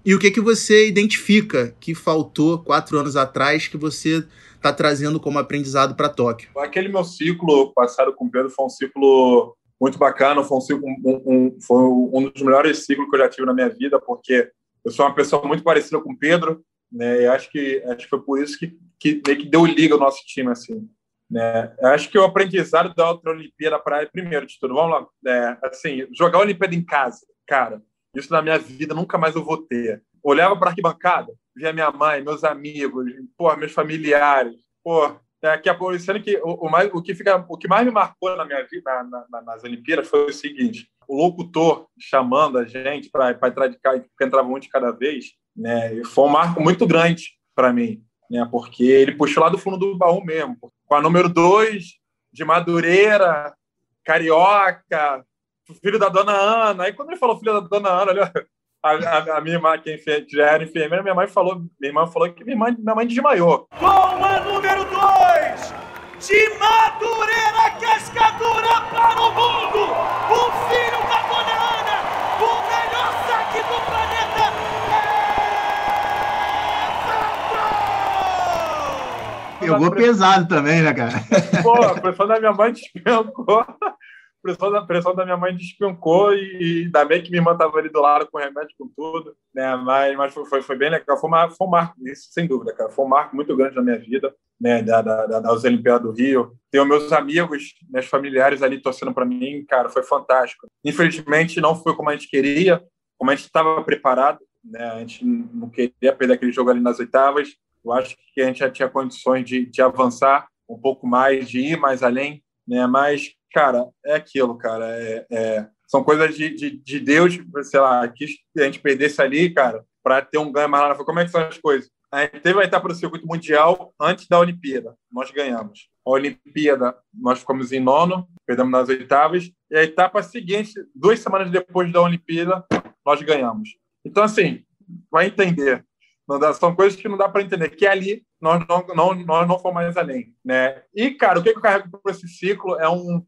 E o que que você identifica que faltou quatro anos atrás que você está trazendo como aprendizado para Tóquio? Aquele meu ciclo passado com o Pedro foi um ciclo muito bacana, foi um, ciclo, um, um, foi um dos melhores ciclos que eu já tive na minha vida, porque eu sou uma pessoa muito parecida com o Pedro, né? E acho que acho que foi por isso que que, que deu liga ao nosso time assim. Né? Acho que o aprendizado da outra Olimpíada para primeiro de tudo, vamos lá, é, assim, jogar a Olimpíada em casa, cara, isso na minha vida nunca mais eu vou ter. Olhava para arquibancada, via minha mãe, meus amigos, pô, meus familiares, pô, aqui a que o, o, mais, o que fica, o que mais me marcou na minha vida na, na, nas Olimpíadas foi o seguinte: o locutor chamando a gente para entrar de porque entrava um de cada vez, né? Foi um marco muito grande para mim, né? Porque ele puxou lá do fundo do baú mesmo, com a número dois de Madureira, carioca, filho da dona Ana. Aí quando ele falou filho da dona Ana, olha, a, a, a, minha irmã, que já era enfermeira, minha mãe falou, minha irmã falou que minha mãe, minha mãe desmaiou. Com a número 2, de Madureira Cascadura para o mundo, o filho da dona Ana, o melhor saque do planeta. Pegou pesado também, né, cara? Pô, a pressão da minha mãe despencou pressão da, pressão da minha mãe despencou e, ainda bem que minha irmã estava ali do lado com remédio, com tudo, né? Mas, mas foi, foi, foi bem legal. Foi, uma, foi um marco, isso sem dúvida, cara. Foi um marco muito grande na minha vida, né? Da, da, da, das Olimpíadas do Rio. Tenho meus amigos, meus familiares ali torcendo para mim, cara, foi fantástico. Infelizmente, não foi como a gente queria, como a gente estava preparado, né? A gente não queria perder aquele jogo ali nas oitavas. Eu acho que a gente já tinha condições de, de avançar um pouco mais, de ir mais além, né? Mas cara, é aquilo, cara. É, é, são coisas de, de, de, Deus, sei lá, que a gente perdesse ali, cara, para ter um ganho frente. Como é que são as coisas? A gente teve a etapa do circuito mundial antes da Olimpíada. Nós ganhamos. A Olimpíada, nós ficamos em nono, perdemos nas oitavas. E a etapa seguinte, duas semanas depois da Olimpíada, nós ganhamos. Então, assim, vai entender. Dá, são coisas que não dá para entender. Que ali nós não, não, nós não fomos mais além. Né? E, cara, o que eu carrego para esse ciclo é um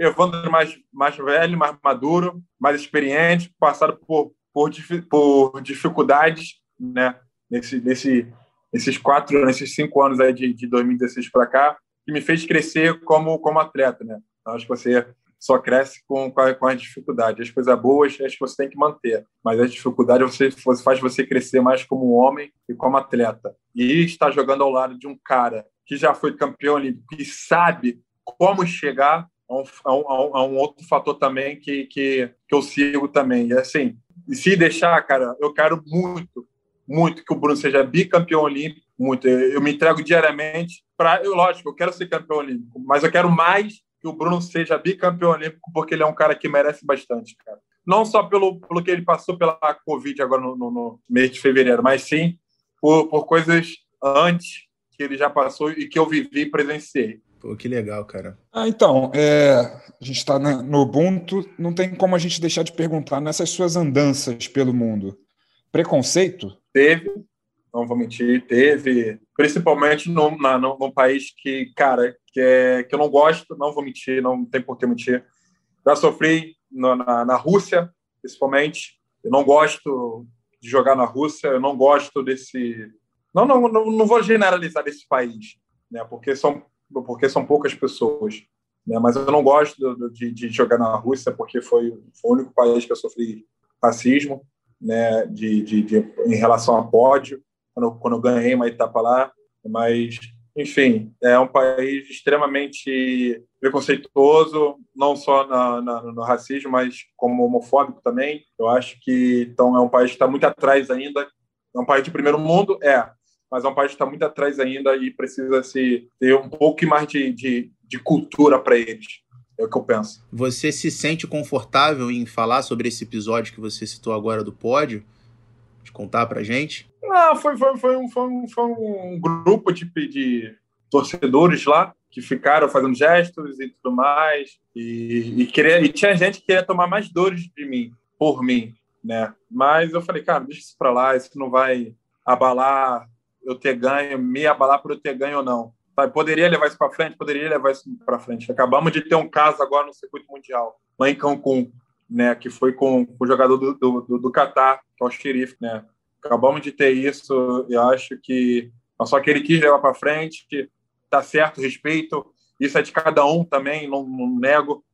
Evandro mais, mais velho, mais maduro, mais experiente, passado por, por, por dificuldades né? nesse, nesse, nesses quatro, nesses cinco anos aí de, de 2016 para cá, que me fez crescer como, como atleta. Né? Acho que você só cresce com, com, as dificuldades. As coisas boas acho que você tem que manter, mas as dificuldades você, você faz você crescer mais como homem e como atleta. E estar jogando ao lado de um cara que já foi campeão olímpico e sabe como chegar um, a um, a um outro fator também que, que, que eu sigo também. E assim, se deixar, cara, eu quero muito, muito que o Bruno seja bicampeão olímpico, muito. Eu me entrego diariamente para, eu lógico, eu quero ser campeão olímpico, mas eu quero mais que o Bruno seja bicampeão olímpico, porque ele é um cara que merece bastante, cara. Não só pelo, pelo que ele passou pela Covid agora no, no, no mês de fevereiro, mas sim por, por coisas antes que ele já passou e que eu vivi e presenciei. Pô, que legal, cara. Ah, então, é, a gente está no Ubuntu, não tem como a gente deixar de perguntar nessas suas andanças pelo mundo. Preconceito? Teve, não vou mentir, teve, principalmente num, na, num país que, cara, que, é, que eu não gosto, não vou mentir, não tem por que mentir. Já sofri na, na, na Rússia, principalmente. Eu não gosto de jogar na Rússia, eu não gosto desse. Não, não, não, não vou generalizar desse país, né? Porque são, porque são poucas pessoas. Né? Mas eu não gosto de, de jogar na Rússia porque foi, foi o único país que eu sofri racismo, né? De, de, de em relação a pódio quando, quando eu ganhei uma etapa lá, mas enfim, é um país extremamente preconceituoso, não só na, na, no racismo, mas como homofóbico também. Eu acho que então é um país que está muito atrás ainda. É um país de primeiro mundo, é, mas é um país que está muito atrás ainda e precisa se ter um pouco mais de, de, de cultura para eles. É o que eu penso. Você se sente confortável em falar sobre esse episódio que você citou agora do pódio? De contar para gente? Não, foi, foi, foi, um, foi, um, foi um grupo de, de torcedores lá que ficaram fazendo gestos e tudo mais. E, e, queria, e tinha gente que queria tomar mais dores de mim, por mim, né? Mas eu falei, cara, deixa isso para lá, isso não vai abalar eu ter ganho, me abalar por eu ter ganho ou não. Poderia levar isso para frente, poderia levar isso para frente. Acabamos de ter um caso agora no circuito mundial, lá em Cancún, né, que foi com, com o jogador do, do, do, do Qatar, que é o xerife, né? Acabamos de ter isso e acho que só que ele quis levar para frente, tá certo, respeito. Isso é de cada um também, não, não nego,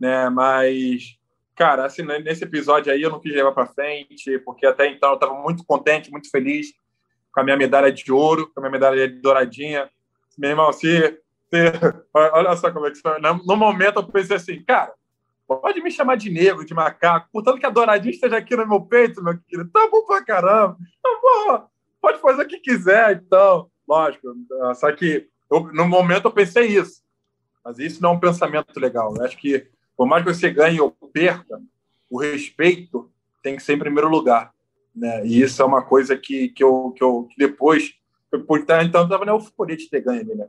né? Mas cara, assim, nesse episódio aí eu não quis levar para frente, porque até então eu estava muito contente, muito feliz com a minha medalha de ouro, com a minha medalha de douradinha. Meu irmão, se, se olha só como é que foi. No momento eu pensei assim, cara, Pode me chamar de negro, de macaco, portanto que a douradinha esteja aqui no meu peito, meu querido. Tá bom pra caramba. Tá bom. Pode fazer o que quiser, então. Lógico. Só que eu, no momento eu pensei isso. Mas isso não é um pensamento legal. Eu acho que, por mais que você ganhe ou perca, o respeito tem que ser em primeiro lugar. Né? E isso é uma coisa que, que, eu, que, eu, que depois. Então, eu estava na euforia de ter ganho, né?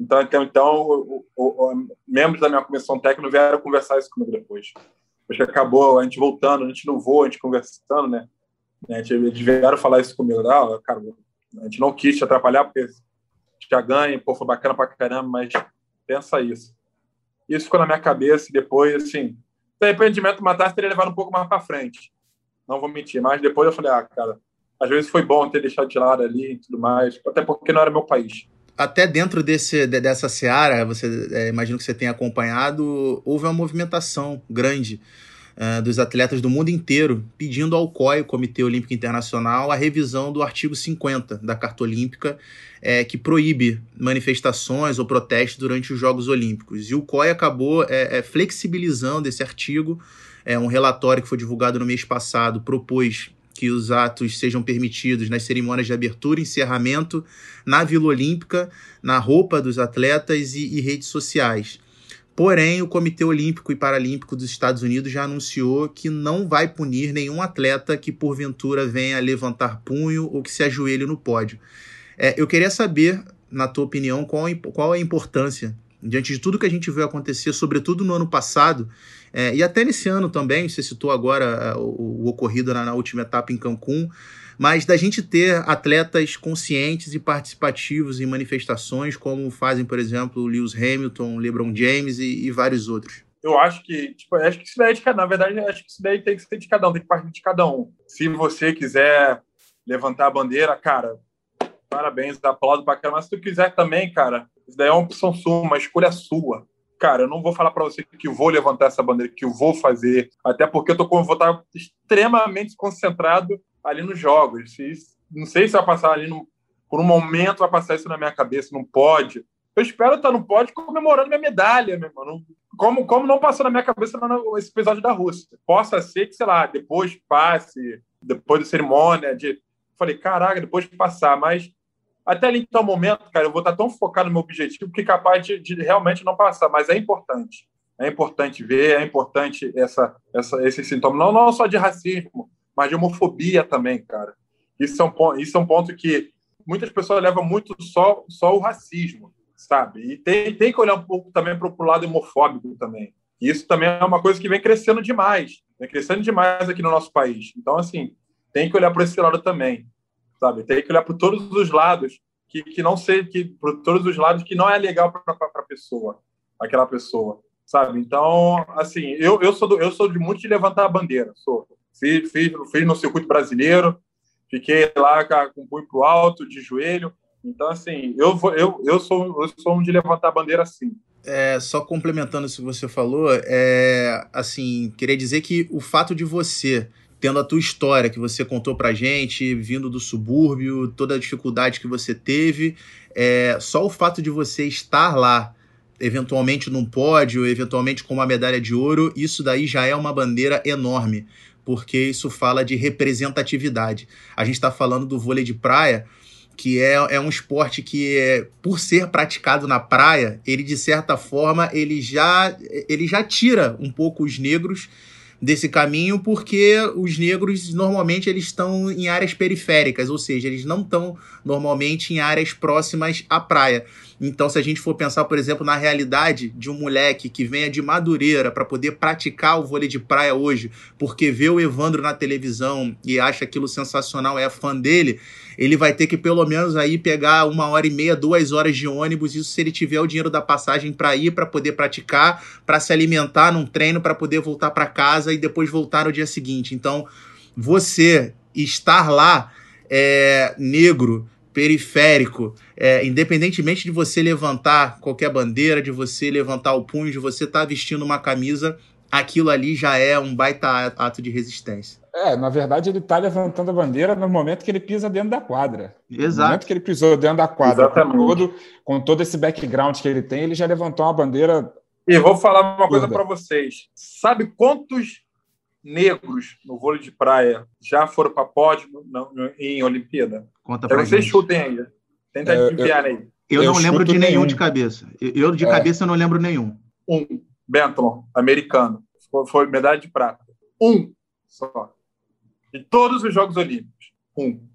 Então, então, então o, o, o, membros da minha comissão técnica vieram conversar isso comigo depois. Depois que acabou, a gente voltando, a gente no voo, a gente conversando, né? A gente, eles vieram falar isso comigo. Ah, cara, a gente não quis te atrapalhar, porque já ganha, pô, foi bacana pra caramba, mas pensa isso. Isso ficou na minha cabeça e depois, assim, se arrependimento matasse, teria levado um pouco mais para frente. Não vou mentir, mas depois eu falei, ah, cara, às vezes foi bom ter deixado de lado ali e tudo mais, até porque não era meu país até dentro desse, dessa seara, você é, imagino que você tenha acompanhado, houve uma movimentação grande uh, dos atletas do mundo inteiro pedindo ao COI, o Comitê Olímpico Internacional, a revisão do artigo 50 da Carta Olímpica, é, que proíbe manifestações ou protestos durante os Jogos Olímpicos. E o COI acabou é, é, flexibilizando esse artigo. É, um relatório que foi divulgado no mês passado propôs que os atos sejam permitidos nas cerimônias de abertura e encerramento, na Vila Olímpica, na roupa dos atletas e, e redes sociais. Porém, o Comitê Olímpico e Paralímpico dos Estados Unidos já anunciou que não vai punir nenhum atleta que porventura venha levantar punho ou que se ajoelhe no pódio. É, eu queria saber, na tua opinião, qual, qual é a importância, diante de tudo que a gente viu acontecer, sobretudo no ano passado, é, e até nesse ano também, você citou agora é, o, o, ocorrido na, na, última etapa em Cancún, mas da gente ter atletas conscientes e participativos em manifestações, como fazem, por exemplo, Lewis Hamilton, LeBron James e, e vários outros. Eu acho que, tipo, acho que isso daí é de cada Na verdade, acho que isso daí tem que ser de cada um, tem que partir de cada um. Se você quiser levantar a bandeira, cara, parabéns, aplaudo pra caramba. Mas se tu quiser também, cara, isso daí é uma opção sua, uma escolha sua. Cara, eu não vou falar para você que vou levantar essa bandeira, que eu vou fazer, até porque eu tô, vou estar extremamente concentrado ali nos jogos. Não sei se vai passar ali no, por um momento, vai passar isso na minha cabeça, não pode. Eu espero estar no pódio comemorando minha medalha, meu irmão. Como, como não passou na minha cabeça esse episódio da Rússia. Possa ser que, sei lá, depois passe, depois da cerimônia, de. Falei, caraca, depois de passar, mas até ali então momento, cara, eu vou estar tão focado no meu objetivo que capaz de, de, realmente não passar, mas é importante. É importante ver, é importante essa, essa, esse sintoma, não, não só de racismo, mas de homofobia também, cara. Isso é um, isso é um ponto que muitas pessoas levam muito só, só o racismo, sabe? E tem, tem que olhar um pouco também para o lado homofóbico também. Isso também é uma coisa que vem crescendo demais, vem crescendo demais aqui no nosso país. Então, assim, tem que olhar para esse lado também, sabe? Tem que olhar para todos os lados que, que não sei, que por todos os lados que não é legal para a pessoa, aquela pessoa, sabe? Então, assim, eu, eu sou do, eu sou de muito de levantar a bandeira, sou Fiz, fiz, fiz no circuito brasileiro, fiquei lá com o punho pro alto, de joelho. Então, assim, eu, eu, eu, sou, eu sou um de levantar a bandeira assim. É, só complementando o que você falou, é, assim, queria dizer que o fato de você, tendo a tua história que você contou pra gente, vindo do subúrbio, toda a dificuldade que você teve, é, só o fato de você estar lá, eventualmente num pódio, eventualmente com uma medalha de ouro, isso daí já é uma bandeira enorme porque isso fala de representatividade. A gente está falando do vôlei de praia, que é, é um esporte que, é, por ser praticado na praia, ele de certa forma ele já, ele já tira um pouco os negros desse caminho, porque os negros normalmente eles estão em áreas periféricas, ou seja, eles não estão normalmente em áreas próximas à praia. Então, se a gente for pensar, por exemplo, na realidade de um moleque que venha de Madureira para poder praticar o vôlei de praia hoje, porque vê o Evandro na televisão e acha aquilo sensacional, é fã dele, ele vai ter que pelo menos aí pegar uma hora e meia, duas horas de ônibus, isso se ele tiver o dinheiro da passagem para ir, para poder praticar, para se alimentar num treino, para poder voltar para casa e depois voltar no dia seguinte. Então, você estar lá é, negro, periférico, é, independentemente de você levantar qualquer bandeira, de você levantar o punho, de você estar tá vestindo uma camisa, aquilo ali já é um baita ato de resistência. É, na verdade, ele está levantando a bandeira no momento que ele pisa dentro da quadra. Exato. No momento que ele pisou dentro da quadra, com todo, com todo esse background que ele tem, ele já levantou uma bandeira. E vou falar uma coisa para vocês. Sabe quantos negros no vôlei de praia já foram para pódio em Olimpíada? Conta para vocês chutem aí. Tenta é, adivinhar aí. Eu, eu não lembro de nenhum, nenhum, de cabeça. Eu, de é. cabeça, eu não lembro nenhum. Um. Benton, americano. Foi medalha de prata. Um só de todos os Jogos Olímpicos. Um.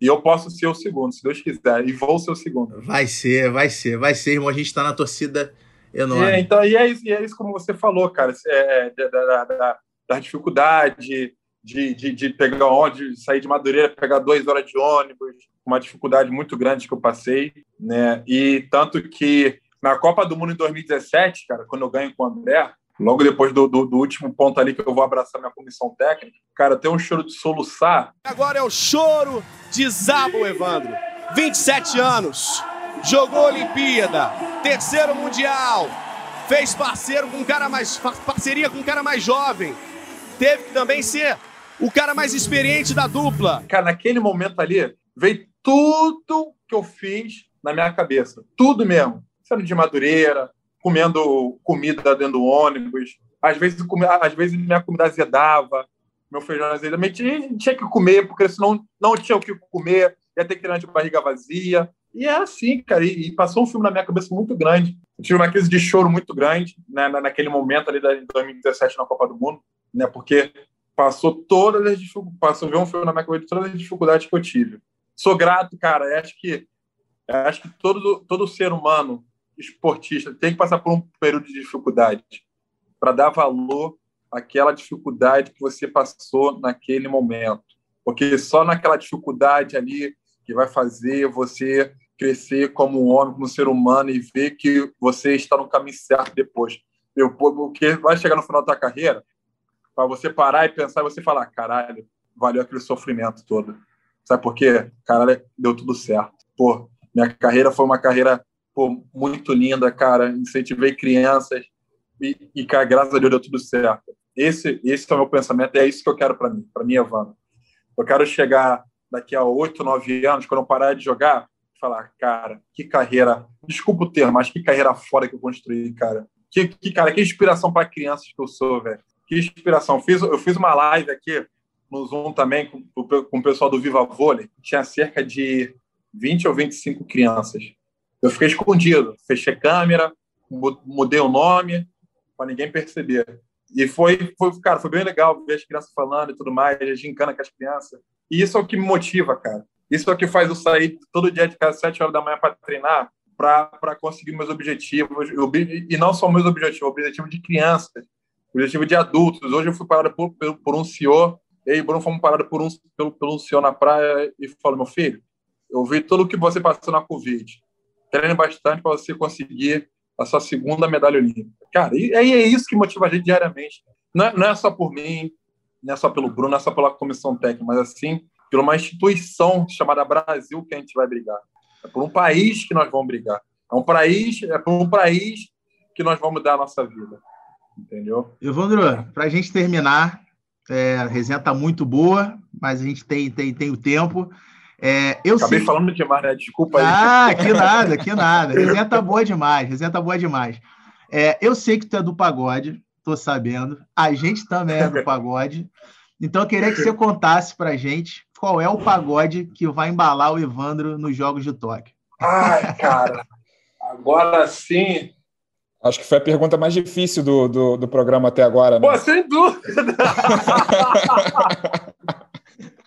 E eu posso ser o segundo, se Deus quiser. E vou ser o segundo. Vai ser, vai ser, vai ser, irmão. A gente está na torcida enorme. É, então, e é, isso, e é isso como você falou, cara. É, é da, da, da, dificuldade de, de, de pegar onde, sair de Madureira, pegar duas horas de ônibus, uma dificuldade muito grande que eu passei, né? E tanto que na Copa do Mundo em 2017, cara, quando eu ganho com o André, Logo depois do, do, do, último ponto ali que eu vou abraçar minha comissão técnica, cara, tem um choro de soluçar. Agora é o choro de Zabo, Evandro. 27 anos, jogou Olimpíada, terceiro Mundial, fez parceiro com um cara mais. parceria com um cara mais jovem. Teve que também ser o cara mais experiente da dupla. Cara, naquele momento ali, veio tudo que eu fiz na minha cabeça. Tudo mesmo. Sendo de Madureira, comendo comida dentro do ônibus. Às vezes, às vezes minha comida azedava, meu feijão azedava. Tinha, tinha que comer, porque senão não tinha o que comer, ia ter que ir de barriga vazia. E é assim, cara. E, passou um filme na minha cabeça muito grande. Eu tive uma crise de choro muito grande né, naquele momento ali de 2017 na Copa do Mundo, né, porque passou todas as dificuldades, passou ver um filme na de todas as dificuldades que eu tive. Sou grato, cara. Acho que acho que todo todo ser humano esportista tem que passar por um período de dificuldade para dar valor àquela dificuldade que você passou naquele momento. porque só naquela dificuldade ali que vai fazer você crescer como um homem, como um ser humano e ver que você está no caminho certo depois. Eu, porque vai chegar no final da tua carreira, para você parar e pensar e você falar, caralho, valeu aquele sofrimento todo. Sabe por quê? Caralho, deu tudo certo. Pô, minha carreira foi uma carreira pô, muito linda, cara. Incentivei crianças e, e cara, graças a Deus deu tudo certo. Esse, esse é o meu pensamento, é isso que eu quero para mim, para mim, Evandro. Eu quero chegar daqui a oito, nove anos, quando eu parar de jogar, falar, cara, que carreira, desculpa o termo, mas que carreira fora que eu construí, cara. Que, que cara, que inspiração para crianças que eu sou, velho. Que inspiração. Fiz, eu fiz uma live aqui no Zoom também com, com o pessoal do Viva Vôlei. Tinha cerca de 20 ou 25 crianças. Eu fiquei escondido, fechei câmera, mudei o nome para ninguém perceber. E foi, foi, cara, foi bem legal ver as crianças falando e tudo mais, gincana com as crianças. E isso é o que me motiva, cara. Isso é o que faz eu sair todo dia de casa, sete horas da manhã, para treinar, para conseguir meus objetivos. E não só meus objetivos, o objetivo de crianças, objetivo de adultos. Hoje eu fui parado por, por um senhor, eu e Bruno fomos parados por um, pelo, pelo um senhor na praia e falou: meu filho, eu vi tudo o que você passou na Covid. Treine bastante para você conseguir a sua segunda medalha olímpica. Cara, e aí é isso que motiva a gente diariamente. Não é, não é só por mim, não é só pelo Bruno, não é só pela comissão técnica, mas assim, por uma instituição chamada Brasil que a gente vai brigar. É por um país que nós vamos brigar. É um país, é por um país que nós vamos dar a nossa vida. Entendeu? Evandro, para a gente terminar, é, a resenha está muito boa, mas a gente tem, tem, tem o tempo. É, eu Acabei sei... falando demais, né? Desculpa aí. Ah, que nada, que nada. Resenha tá boa demais, resenha tá boa demais. É, eu sei que tu é do pagode, tô sabendo. A gente também é do pagode. Então eu queria que você contasse pra gente qual é o pagode que vai embalar o Evandro nos Jogos de Tóquio. Ai, cara, agora sim. Acho que foi a pergunta mais difícil do, do, do programa até agora, né? Pô, sem dúvida!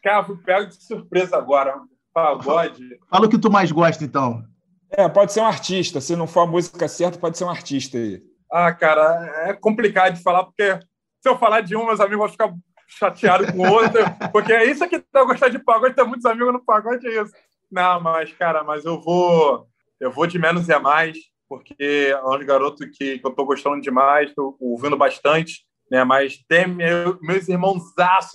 cara, fui pego de surpresa agora. Pagode. Fala o que tu mais gosta, então. É, pode ser um artista. Se não for a música certa, pode ser um artista aí. Ah, cara, é complicado de falar, porque se eu falar de um, meus amigos vão ficar chateados com o outro, porque é isso que eu gostar de pagode, ter muitos amigos no pagode, é isso. Não, mas, cara, mas eu vou. Eu vou de menos e a mais, porque é um garoto que, que eu tô gostando demais, tô ouvindo bastante, né? Mas tem meu, meus irmãos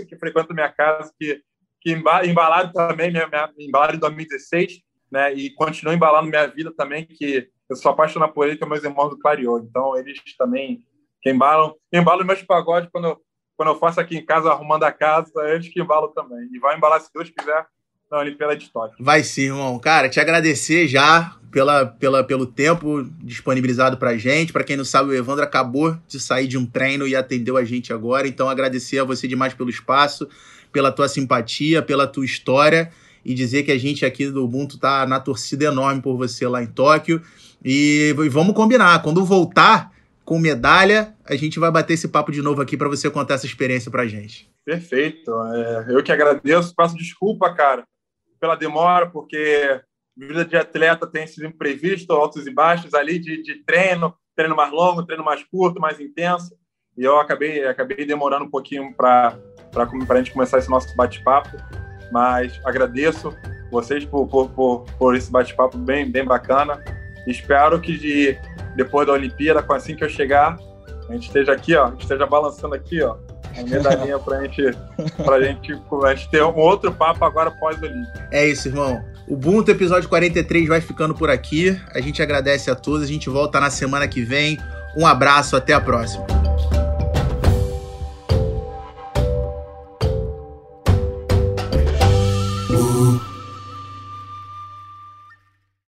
que frequentam minha casa, que que embalaram também, minha, minha, embalaram em 2016, né? E continuam embalando minha vida também, que eu sou apaixonado por ele, que é meus irmãos do Clarion. Então, eles também que embalam, embalam meus pagodes quando eu, quando eu faço aqui em casa, arrumando a casa, eles que embalam também. E vai embalar, se Deus quiser, na Olimpíada de Tóquio. Vai sim, irmão. Cara, te agradecer já pela, pela, pelo tempo disponibilizado pra gente. Para quem não sabe, o Evandro acabou de sair de um treino e atendeu a gente agora. Então, agradecer a você demais pelo espaço pela tua simpatia, pela tua história e dizer que a gente aqui do Ubuntu tá na torcida enorme por você lá em Tóquio. E, e vamos combinar, quando voltar com medalha, a gente vai bater esse papo de novo aqui para você contar essa experiência pra gente. Perfeito. É, eu que agradeço, peço desculpa, cara, pela demora, porque vida de atleta tem esses imprevistos, altos e baixos ali de, de treino, treino mais longo, treino mais curto, mais intenso. E eu acabei, acabei demorando um pouquinho para a gente começar esse nosso bate-papo. Mas agradeço vocês por, por, por, por esse bate-papo bem, bem bacana. Espero que de, depois da Olimpíada, assim que eu chegar, a gente esteja aqui, ó, esteja balançando aqui, ó, medalhinha para a gente, pra gente, a gente ter um outro papo agora pós-Olímpica. É isso, irmão. O Ubuntu episódio 43 vai ficando por aqui. A gente agradece a todos. A gente volta na semana que vem. Um abraço, até a próxima.